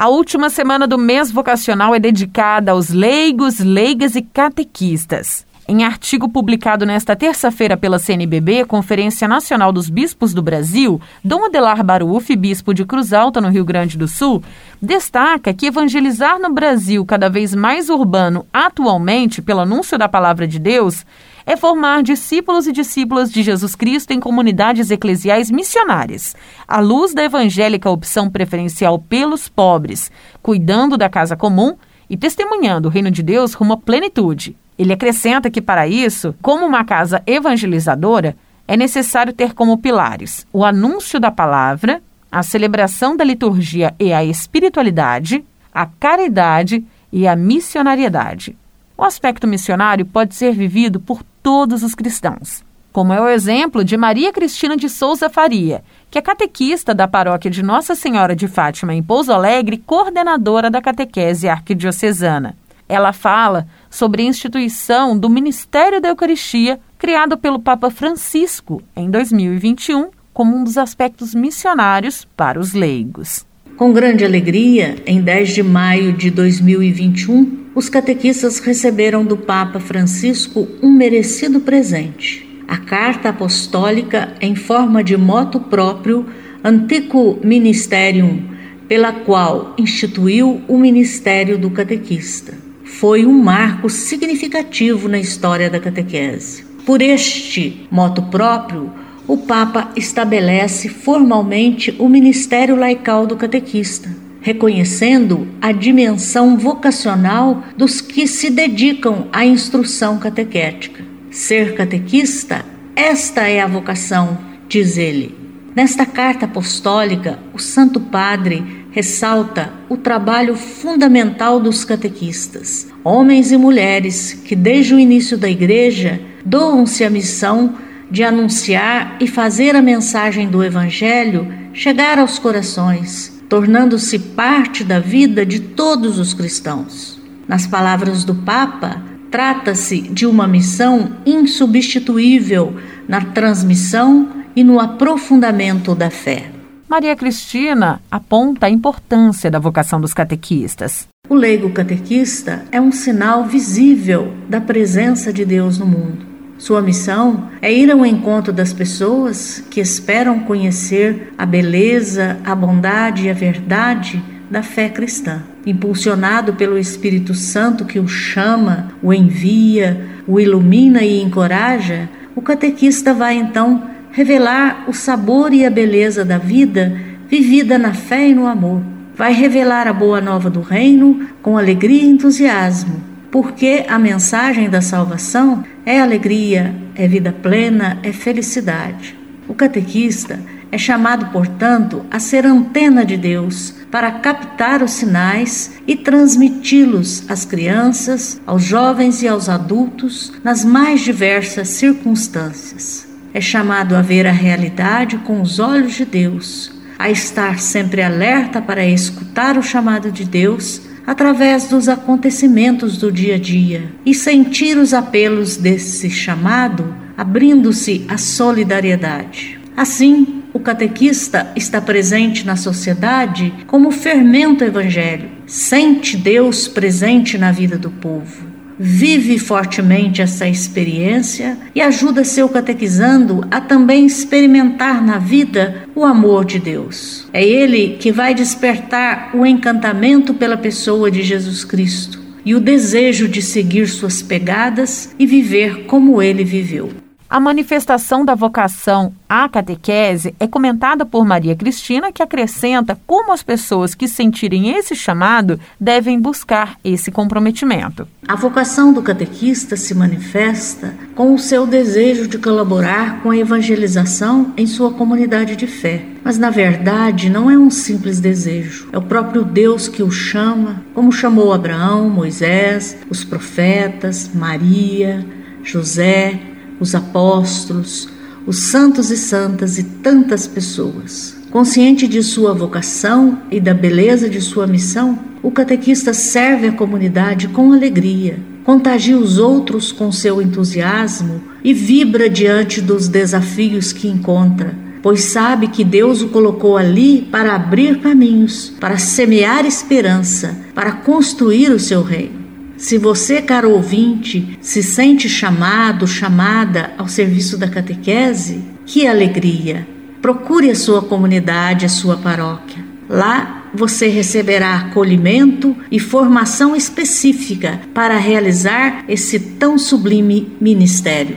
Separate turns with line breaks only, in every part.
A última semana do mês vocacional é dedicada aos leigos, leigas e catequistas. Em artigo publicado nesta terça-feira pela CNBB, Conferência Nacional dos Bispos do Brasil, Dom Adelar Baruf, bispo de Cruz Alta, no Rio Grande do Sul, destaca que evangelizar no Brasil cada vez mais urbano atualmente pelo anúncio da palavra de Deus é formar discípulos e discípulas de Jesus Cristo em comunidades eclesiais missionárias, à luz da evangélica opção preferencial pelos pobres, cuidando da casa comum e testemunhando o reino de Deus rumo à plenitude. Ele acrescenta que, para isso, como uma casa evangelizadora, é necessário ter como pilares o anúncio da palavra, a celebração da liturgia e a espiritualidade, a caridade e a missionariedade. O aspecto missionário pode ser vivido por todos os cristãos, como é o exemplo de Maria Cristina de Souza Faria, que é catequista da paróquia de Nossa Senhora de Fátima em Pouso Alegre, coordenadora da catequese arquidiocesana. Ela fala sobre a instituição do Ministério da Eucaristia, criado pelo Papa Francisco em 2021, como um dos aspectos missionários para os leigos.
Com grande alegria, em 10 de maio de 2021, os catequistas receberam do Papa Francisco um merecido presente. A carta apostólica em forma de moto próprio Antico Ministerium, pela qual instituiu o ministério do catequista foi um marco significativo na história da catequese. Por este moto próprio, o Papa estabelece formalmente o ministério laical do catequista, reconhecendo a dimensão vocacional dos que se dedicam à instrução catequética. Ser catequista, esta é a vocação, diz ele. Nesta carta apostólica, o Santo Padre ressalta o trabalho fundamental dos catequistas, homens e mulheres que, desde o início da Igreja, doam-se à missão de anunciar e fazer a mensagem do Evangelho chegar aos corações, tornando-se parte da vida de todos os cristãos. Nas palavras do Papa, trata-se de uma missão insubstituível na transmissão e no aprofundamento da fé.
Maria Cristina aponta a importância da vocação dos catequistas.
O leigo catequista é um sinal visível da presença de Deus no mundo. Sua missão é ir ao encontro das pessoas que esperam conhecer a beleza, a bondade e a verdade da fé cristã. Impulsionado pelo Espírito Santo que o chama, o envia, o ilumina e encoraja, o catequista vai então revelar o sabor e a beleza da vida vivida na fé e no amor. Vai revelar a boa nova do reino com alegria e entusiasmo, porque a mensagem da salvação é alegria, é vida plena, é felicidade. O catequista é chamado, portanto, a ser antena de Deus para captar os sinais e transmiti-los às crianças, aos jovens e aos adultos nas mais diversas circunstâncias é chamado a ver a realidade com os olhos de Deus, a estar sempre alerta para escutar o chamado de Deus através dos acontecimentos do dia a dia e sentir os apelos desse chamado, abrindo-se à solidariedade. Assim, o catequista está presente na sociedade como fermento evangélico, sente Deus presente na vida do povo vive fortemente essa experiência e ajuda seu catequizando a também experimentar na vida o amor de Deus. É ele que vai despertar o encantamento pela pessoa de Jesus Cristo e o desejo de seguir suas pegadas e viver como ele viveu.
A manifestação da vocação à catequese é comentada por Maria Cristina, que acrescenta como as pessoas que sentirem esse chamado devem buscar esse comprometimento.
A vocação do catequista se manifesta com o seu desejo de colaborar com a evangelização em sua comunidade de fé. Mas na verdade não é um simples desejo, é o próprio Deus que o chama, como chamou Abraão, Moisés, os profetas, Maria, José os apóstolos, os santos e santas e tantas pessoas. Consciente de sua vocação e da beleza de sua missão, o catequista serve a comunidade com alegria, contagia os outros com seu entusiasmo e vibra diante dos desafios que encontra, pois sabe que Deus o colocou ali para abrir caminhos, para semear esperança, para construir o seu reino. Se você, caro ouvinte, se sente chamado, chamada ao serviço da catequese, que alegria! Procure a sua comunidade, a sua paróquia. Lá você receberá acolhimento e formação específica para realizar esse tão sublime ministério.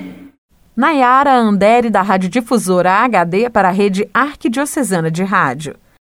Nayara Andere, da Rádio Difusora HD, para a Rede Arquidiocesana de Rádio.